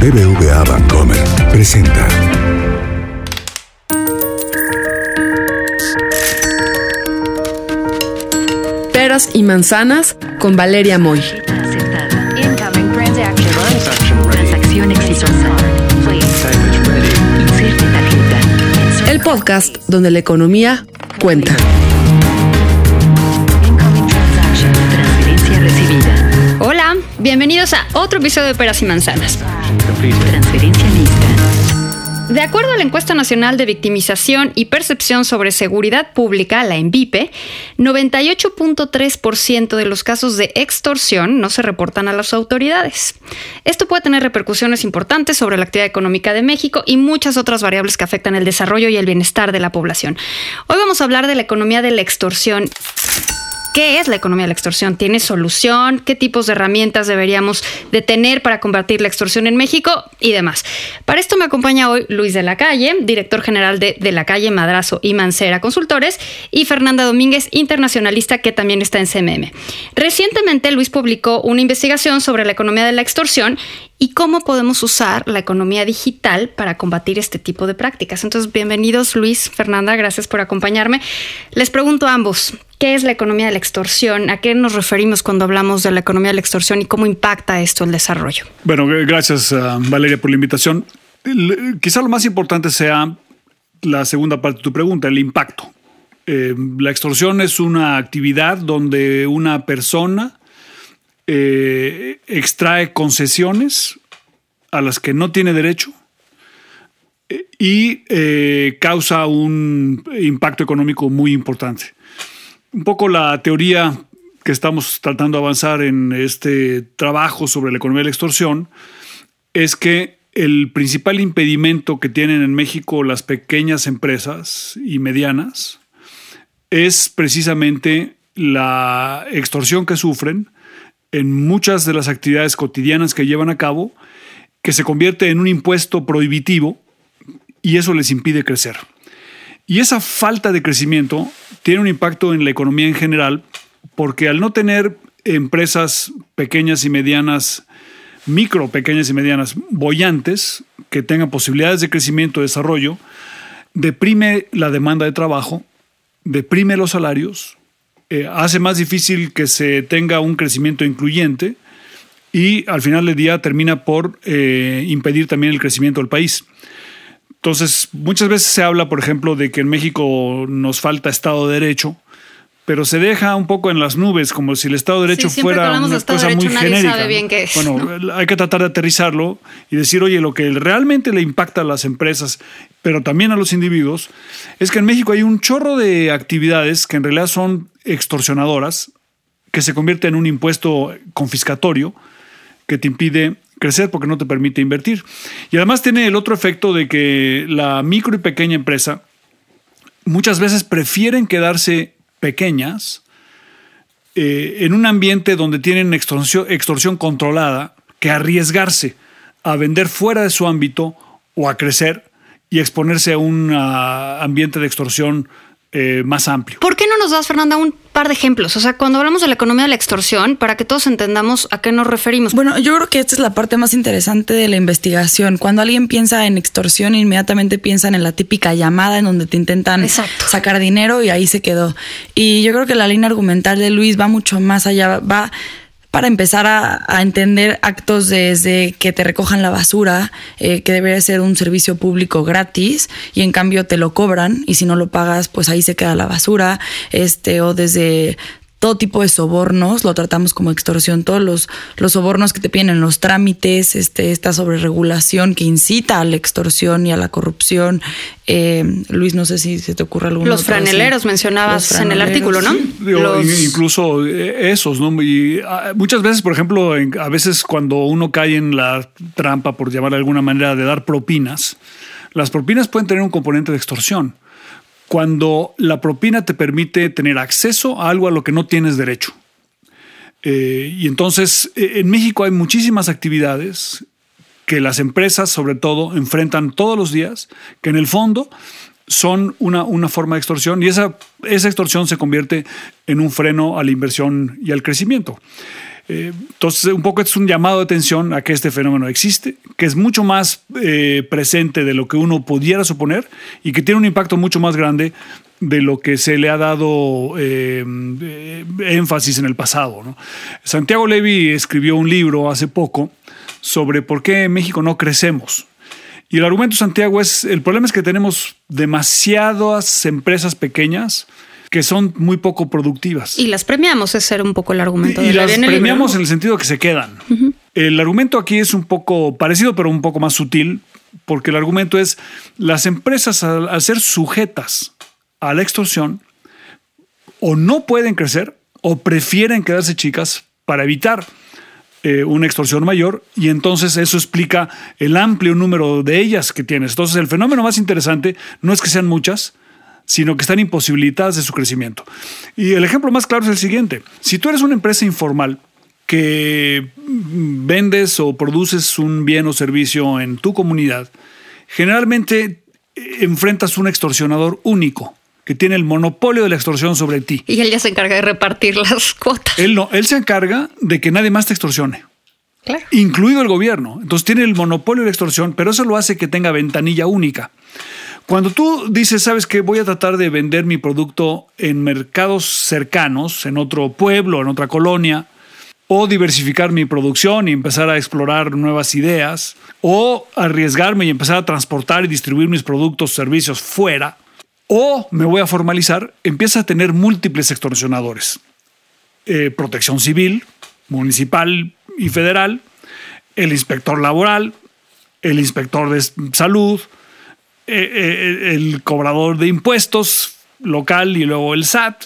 BBVA Bancomer presenta. Peras y manzanas con Valeria Moy. Transacción exitosa. El podcast donde la economía cuenta. Bienvenidos a otro episodio de Peras y Manzanas. Transferencia lista. De acuerdo a la encuesta nacional de victimización y percepción sobre seguridad pública, la ENVIPE, 98.3% de los casos de extorsión no se reportan a las autoridades. Esto puede tener repercusiones importantes sobre la actividad económica de México y muchas otras variables que afectan el desarrollo y el bienestar de la población. Hoy vamos a hablar de la economía de la extorsión. ¿Qué es la economía de la extorsión? ¿Tiene solución? ¿Qué tipos de herramientas deberíamos de tener para combatir la extorsión en México? Y demás. Para esto me acompaña hoy Luis de la Calle, director general de De la Calle Madrazo y Mancera Consultores, y Fernanda Domínguez, internacionalista que también está en CMM. Recientemente Luis publicó una investigación sobre la economía de la extorsión y cómo podemos usar la economía digital para combatir este tipo de prácticas. Entonces, bienvenidos Luis, Fernanda, gracias por acompañarme. Les pregunto a ambos, ¿qué es la economía de la extorsión? ¿A qué nos referimos cuando hablamos de la economía de la extorsión y cómo impacta esto el desarrollo? Bueno, gracias uh, Valeria por la invitación. Quizá lo más importante sea la segunda parte de tu pregunta, el impacto. Eh, la extorsión es una actividad donde una persona eh, extrae concesiones a las que no tiene derecho eh, y eh, causa un impacto económico muy importante. Un poco la teoría que estamos tratando de avanzar en este trabajo sobre la economía de la extorsión es que el principal impedimento que tienen en México las pequeñas empresas y medianas es precisamente la extorsión que sufren en muchas de las actividades cotidianas que llevan a cabo, que se convierte en un impuesto prohibitivo y eso les impide crecer. Y esa falta de crecimiento tiene un impacto en la economía en general, porque al no tener empresas pequeñas y medianas, micro, pequeñas y medianas, bollantes, que tengan posibilidades de crecimiento y desarrollo, deprime la demanda de trabajo, deprime los salarios, eh, hace más difícil que se tenga un crecimiento incluyente y al final del día termina por eh, impedir también el crecimiento del país. Entonces, muchas veces se habla, por ejemplo, de que en México nos falta Estado de Derecho, pero se deja un poco en las nubes, como si el Estado de Derecho Sí, fuera de una cosa muy nadie genérica. sabe ¿no? bien qué es, Bueno, hay que tratar de aterrizarlo y decir, oye, lo que realmente le impacta a las empresas, pero también a los individuos, es que en México hay un chorro de actividades que en realidad son extorsionadoras, que se convierte en un impuesto confiscatorio que te impide crecer porque no te permite invertir. Y además tiene el otro efecto de que la micro y pequeña empresa muchas veces prefieren quedarse pequeñas eh, en un ambiente donde tienen extorsión, extorsión controlada que arriesgarse a vender fuera de su ámbito o a crecer y exponerse a un ah, ambiente de extorsión eh, más amplio. ¿Por qué no nos das, Fernanda, un par de ejemplos? O sea, cuando hablamos de la economía de la extorsión, para que todos entendamos a qué nos referimos. Bueno, yo creo que esta es la parte más interesante de la investigación. Cuando alguien piensa en extorsión, inmediatamente piensan en la típica llamada en donde te intentan Exacto. sacar dinero y ahí se quedó. Y yo creo que la línea argumental de Luis va mucho más allá, va para empezar a, entender actos desde que te recojan la basura, eh, que debería ser un servicio público gratis y en cambio te lo cobran y si no lo pagas, pues ahí se queda la basura, este, o desde todo tipo de sobornos, lo tratamos como extorsión, todos los, los sobornos que te piden en los trámites, este, esta sobreregulación que incita a la extorsión y a la corrupción. Eh, Luis, no sé si se te ocurre alguno. Los franeleros mencionabas en el artículo, ¿no? Digo, Los- in- Incluso eh, esos, ¿no? Y ah, muchas veces, por ejemplo, a veces cuando uno cae en la trampa, por llamar de alguna manera, de dar propinas, las propinas pueden tener un componente de extorsión. Cuando la propina te permite tener acceso a algo a lo que no tienes derecho. Eh, y entonces, eh, en México hay muchísimas actividades que las empresas, sobre todo, enfrentan todos los días, que en el fondo son una, una forma de extorsión y esa, esa extorsión se convierte en un freno a la inversión y al crecimiento. Entonces, un poco es un llamado de atención a que este fenómeno existe, que es mucho más eh, presente de lo que uno pudiera suponer y que tiene un impacto mucho más grande de lo que se le ha dado eh, eh, énfasis en el pasado. Santiago Levy escribió un libro hace poco sobre por qué en México no crecemos. Y el argumento, Santiago, es, el problema es que tenemos demasiadas empresas pequeñas que son muy poco productivas. Y las premiamos, ese era un poco el argumento. Y de las el libro, premiamos en el sentido que se quedan. El argumento aquí es un poco parecido, pero un poco más sutil, porque el argumento es las empresas al, al ser sujetas a la extorsión o no pueden crecer o prefieren quedarse chicas para evitar eh, una extorsión mayor y entonces eso explica el amplio número de ellas que tienes. Entonces el fenómeno más interesante no es que sean muchas, sino que están imposibilitadas de su crecimiento. Y el ejemplo más claro es el siguiente. Si tú eres una empresa informal que vendes o produces un bien o servicio en tu comunidad, generalmente eh, enfrentas un extorsionador único que tiene el monopolio de la extorsión sobre ti. Y él ya se encarga de repartir las cuotas. Él no, él se encarga de que nadie más te extorsione Claro. incluido el gobierno. Entonces tiene el monopolio de la extorsión, pero eso lo hace que tenga ventanilla única. Cuando tú dices, sabes que voy a tratar de vender mi producto en mercados cercanos, en otro pueblo, en otra colonia, o diversificar mi producción y empezar a explorar nuevas ideas, o arriesgarme y empezar a transportar y distribuir mis productos, servicios fuera, o me voy a formalizar, empieza a tener múltiples extorsionadores. Eh, protección civil, municipal y federal, el inspector laboral, el inspector de salud, eh, eh, el cobrador de impuestos local y luego el SAT,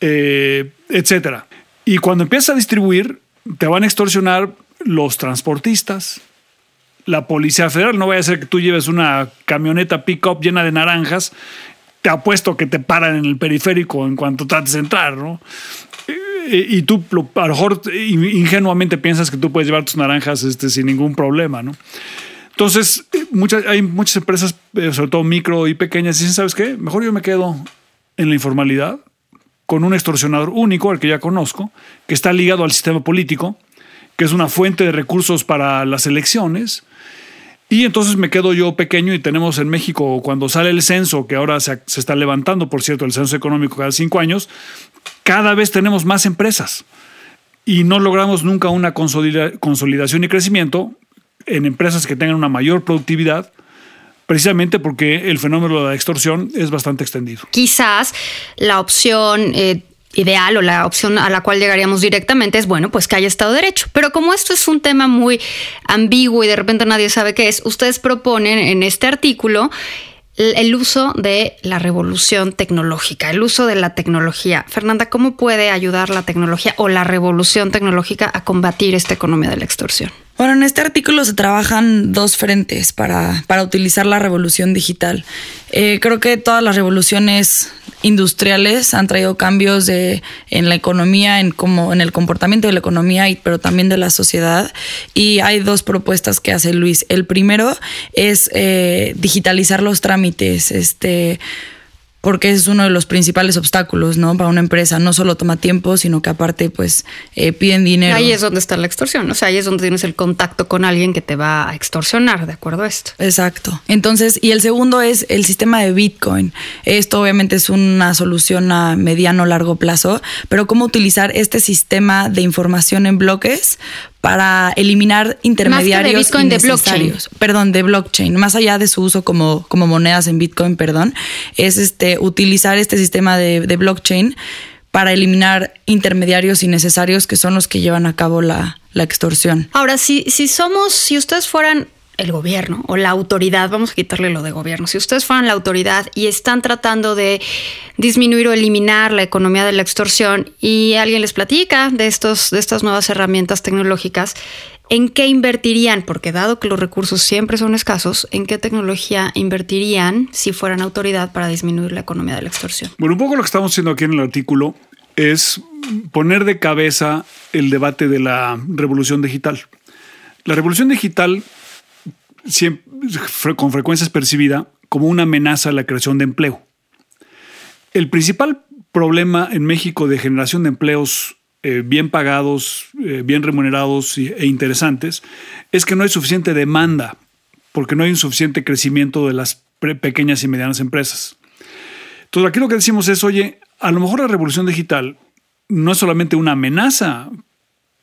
eh, etcétera. Y cuando empiezas a distribuir, te van a extorsionar los transportistas, la Policía Federal. No vaya a ser que tú lleves una camioneta pick-up llena de naranjas. Te apuesto que te paran en el periférico en cuanto trates de entrar, ¿no? Eh, Y tú a lo mejor ingenuamente piensas que tú puedes llevar tus naranjas este, sin ningún problema, ¿no? Entonces, eh, muchas, hay muchas empresas, eh, sobre todo micro y pequeñas, dicen, ¿sabes qué? Mejor yo me quedo en la informalidad con un extorsionador único, al que ya conozco, que está ligado al sistema político, que es una fuente de recursos para las elecciones. Y entonces me quedo yo pequeño y tenemos en México, cuando sale el censo, que ahora se, se está levantando, por cierto, el censo económico cada cinco años, cada vez tenemos más empresas y no logramos nunca una consolida- consolidación y crecimiento en empresas que tengan una mayor productividad, precisamente porque el fenómeno de la extorsión es bastante extendido. Quizás la opción eh, ideal o la opción a la cual llegaríamos directamente es, bueno, pues que haya Estado de Derecho. Pero como esto es un tema muy ambiguo y de repente nadie sabe qué es, ustedes proponen en este artículo el el uso de la revolución tecnológica, el uso de la tecnología. Fernanda, ¿cómo puede ayudar la tecnología o la revolución tecnológica a combatir esta economía de la extorsión? Bueno, en este artículo se trabajan dos frentes para, para utilizar la revolución digital. Eh, creo que todas las revoluciones industriales han traído cambios de, en la economía, en cómo, en el comportamiento de la economía, pero también de la sociedad. Y hay dos propuestas que hace Luis. El primero es eh, digitalizar los trámites, este porque es uno de los principales obstáculos, ¿no? Para una empresa. No solo toma tiempo, sino que aparte, pues, eh, piden dinero. Ahí es donde está la extorsión, o sea, ahí es donde tienes el contacto con alguien que te va a extorsionar, de acuerdo a esto. Exacto. Entonces, y el segundo es el sistema de Bitcoin. Esto obviamente es una solución a mediano largo plazo, pero cómo utilizar este sistema de información en bloques para eliminar intermediarios Bitcoin, de innecesarios. Perdón, de blockchain. Más allá de su uso como, como monedas en Bitcoin, perdón, es este utilizar este sistema de, de blockchain para eliminar intermediarios innecesarios que son los que llevan a cabo la, la extorsión. Ahora, si, si somos, si ustedes fueran el gobierno o la autoridad, vamos a quitarle lo de gobierno, si ustedes fueran la autoridad y están tratando de disminuir o eliminar la economía de la extorsión y alguien les platica de, estos, de estas nuevas herramientas tecnológicas, ¿en qué invertirían? Porque dado que los recursos siempre son escasos, ¿en qué tecnología invertirían si fueran autoridad para disminuir la economía de la extorsión? Bueno, un poco lo que estamos haciendo aquí en el artículo es poner de cabeza el debate de la revolución digital. La revolución digital con frecuencia es percibida como una amenaza a la creación de empleo. El principal problema en México de generación de empleos eh, bien pagados, eh, bien remunerados e interesantes, es que no hay suficiente demanda, porque no hay un suficiente crecimiento de las pequeñas y medianas empresas. Entonces aquí lo que decimos es, oye, a lo mejor la revolución digital no es solamente una amenaza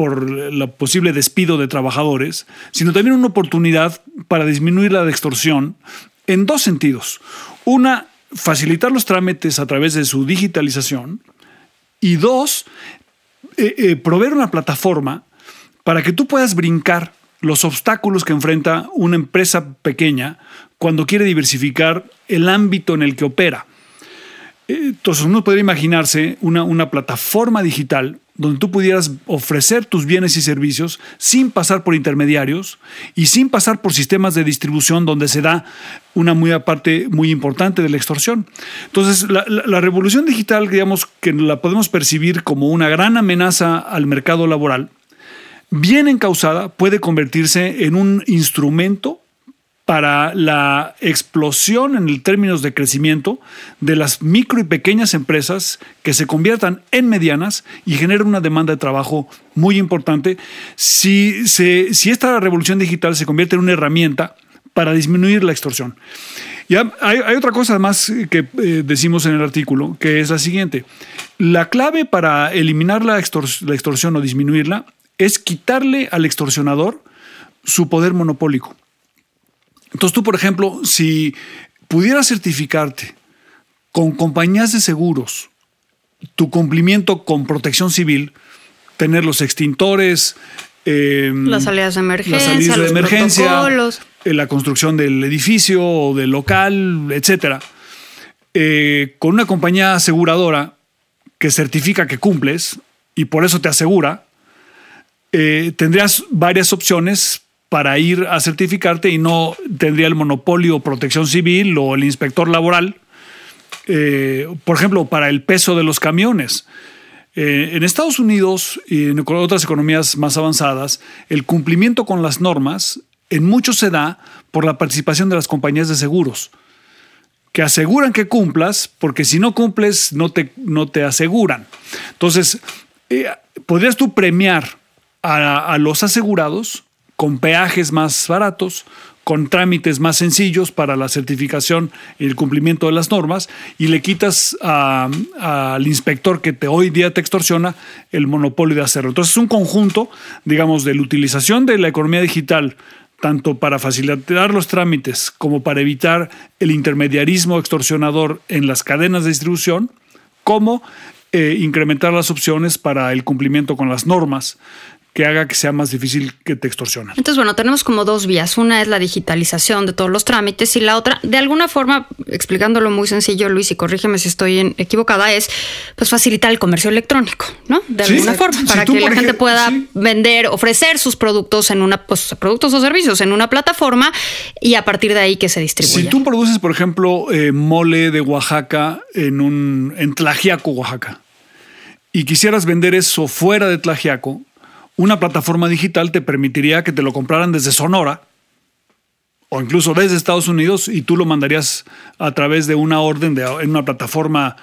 por el posible despido de trabajadores, sino también una oportunidad para disminuir la extorsión en dos sentidos. Una, facilitar los trámites a través de su digitalización y dos, eh, eh, proveer una plataforma para que tú puedas brincar los obstáculos que enfrenta una empresa pequeña cuando quiere diversificar el ámbito en el que opera. Entonces uno podría imaginarse una, una plataforma digital donde tú pudieras ofrecer tus bienes y servicios sin pasar por intermediarios y sin pasar por sistemas de distribución donde se da una muy parte muy importante de la extorsión. Entonces la, la- revolución digital, digamos que la podemos percibir como una gran amenaza al mercado laboral, bien encausada puede convertirse en un instrumento para la explosión en términos de crecimiento de las micro y pequeñas empresas que se conviertan en medianas y generen una demanda de trabajo muy importante si, esta revolución digital se convierte en una herramienta para disminuir la extorsión. Y hay, otra cosa más que eh, decimos en el artículo, que es la siguiente. La clave para eliminar la, la extorsión o disminuirla es quitarle al extorsionador su poder monopólico. Entonces tú, por ejemplo, si pudieras certificarte con compañías de seguros tu cumplimiento con protección civil, tener los extintores, eh, Las salidas de emergencia, las salidas de emergencia, eh, la construcción del edificio o del local, etcétera, eh, con una compañía aseguradora que certifica que cumples y por eso te asegura, eh, tendrías varias opciones para ir a certificarte y no tendría el monopolio protección civil o el inspector laboral, eh, por ejemplo, para el peso de los camiones. Eh, en Estados Unidos y en otras economías más avanzadas, el cumplimiento con las normas en mucho se da por la participación de las compañías de seguros, que aseguran que cumplas, porque si no cumples no te, no te aseguran. Entonces, eh, podrías tú premiar a, a los asegurados con peajes más baratos, con trámites más sencillos para la certificación y el cumplimiento de las normas, y le quitas al inspector que te, hoy día te extorsiona el monopolio de hacerlo. Entonces es un conjunto, digamos, de la utilización de la economía digital tanto para facilitar los trámites como para evitar el intermediarismo extorsionador en las cadenas de distribución, como eh, incrementar las opciones para el cumplimiento con las normas que haga que sea más difícil que te extorsionen. Entonces, bueno, tenemos como dos vías. Una es la digitalización de todos los trámites y la otra, de alguna forma, explicándolo muy sencillo, Luis, y corrígeme si estoy equivocada, es pues facilitar el comercio electrónico, ¿no? De Sí, alguna forma, Si para tú, que la gente pueda sí. vender, ofrecer sus productos en una, pues, productos o servicios en una plataforma y a partir de ahí que se distribuya. Si tú produces, por ejemplo, eh, mole de Oaxaca en un en Tlaxiaco, Oaxaca, y quisieras vender eso fuera de Tlaxiaco, una plataforma digital te permitiría que te lo compraran desde Sonora o incluso desde Estados Unidos y tú lo mandarías a través de una orden de, en una plataforma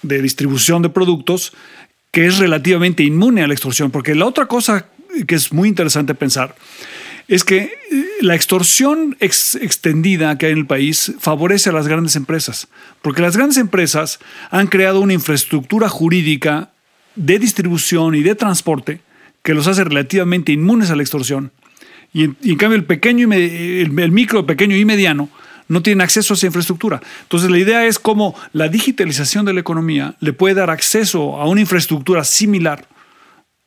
de distribución de productos que es relativamente inmune a la extorsión. Porque la otra cosa que es muy interesante pensar es que eh, la extorsión ex- extendida que hay en el país favorece a las grandes empresas, porque las grandes empresas han creado una infraestructura jurídica de distribución y de transporte que los hace relativamente inmunes a la extorsión. Y en, cambio el pequeño el micro, pequeño y mediano no tienen acceso a esa infraestructura. Entonces la idea es cómo la digitalización de la economía le puede dar acceso a una infraestructura similar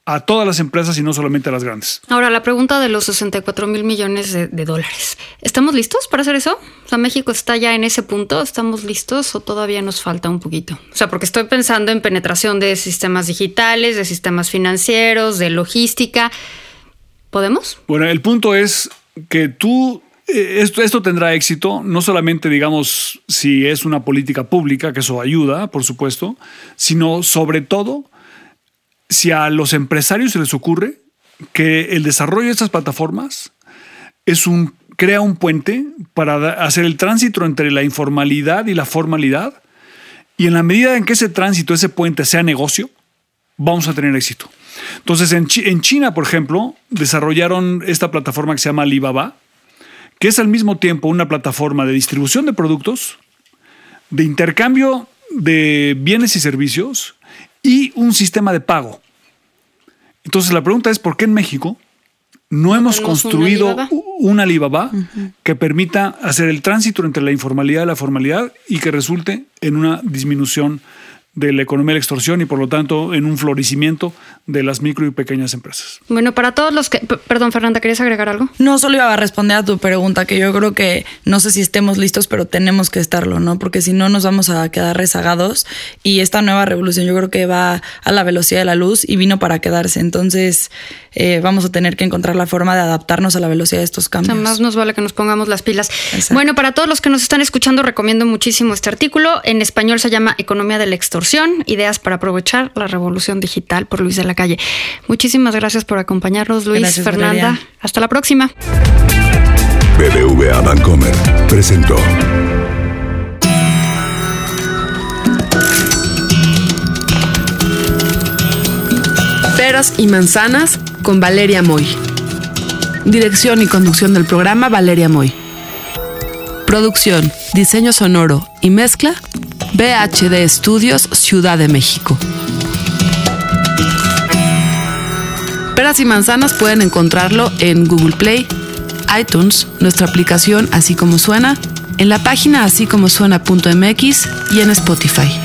a todas las empresas y no solamente a las grandes. Ahora, la pregunta de los 64 mil millones de, de dólares. ¿Estamos listos para hacer eso? O sea, México está ya en ese punto. ¿Estamos listos o todavía nos falta un poquito? O sea, porque estoy pensando en penetración de sistemas digitales, de sistemas financieros, de logística. ¿Podemos? Bueno, el punto es que tú, eh, esto, esto tendrá éxito, no solamente, digamos, si es una política pública, que eso ayuda, por supuesto, sino sobre todo si a los empresarios se les ocurre que el desarrollo de estas plataformas es un, crea un puente para hacer el tránsito entre la informalidad y la formalidad, y en la medida en que ese tránsito, ese puente sea negocio, vamos a tener éxito. Entonces, en, en China, por ejemplo, desarrollaron esta plataforma que se llama Alibaba, que es al mismo tiempo una plataforma de distribución de productos, de intercambio de bienes y servicios y un sistema de pago. Entonces, la pregunta es, ¿por qué en México no hemos un construido Alibaba? un Alibaba que permita hacer el tránsito entre la informalidad y la formalidad y que resulte en una disminución de la economía de la extorsión y por lo tanto en un florecimiento de las micro y pequeñas empresas. Bueno, para todos los que... Perdón, Fernanda, ¿querías agregar algo? No, solo iba a responder a tu pregunta, que yo creo que no sé si estemos listos, pero tenemos que estarlo, ¿no? Porque si no nos vamos a quedar rezagados y esta nueva revolución yo creo que va a la velocidad de la luz y vino para quedarse. Entonces eh, vamos a tener que encontrar la forma de adaptarnos a la velocidad de estos cambios. Más nos vale que nos pongamos las pilas. Exacto. Bueno, para todos los que nos están escuchando, recomiendo muchísimo este artículo. En español se llama Economía de la Extorsión, ideas para aprovechar la revolución digital por Luis de la Calle. Muchísimas gracias por acompañarnos, Luis, Gracias, Fernanda. Valeria. Hasta la próxima. BBVA Bancomer presentó Peras y manzanas con Valeria Moy. Dirección y conducción del programa Valeria Moy. Producción, diseño sonoro y mezcla BHD Estudios Ciudad de México. Peras y manzanas pueden encontrarlo en Google Play, iTunes, nuestra aplicación Así como suena, en la página así como y en Spotify.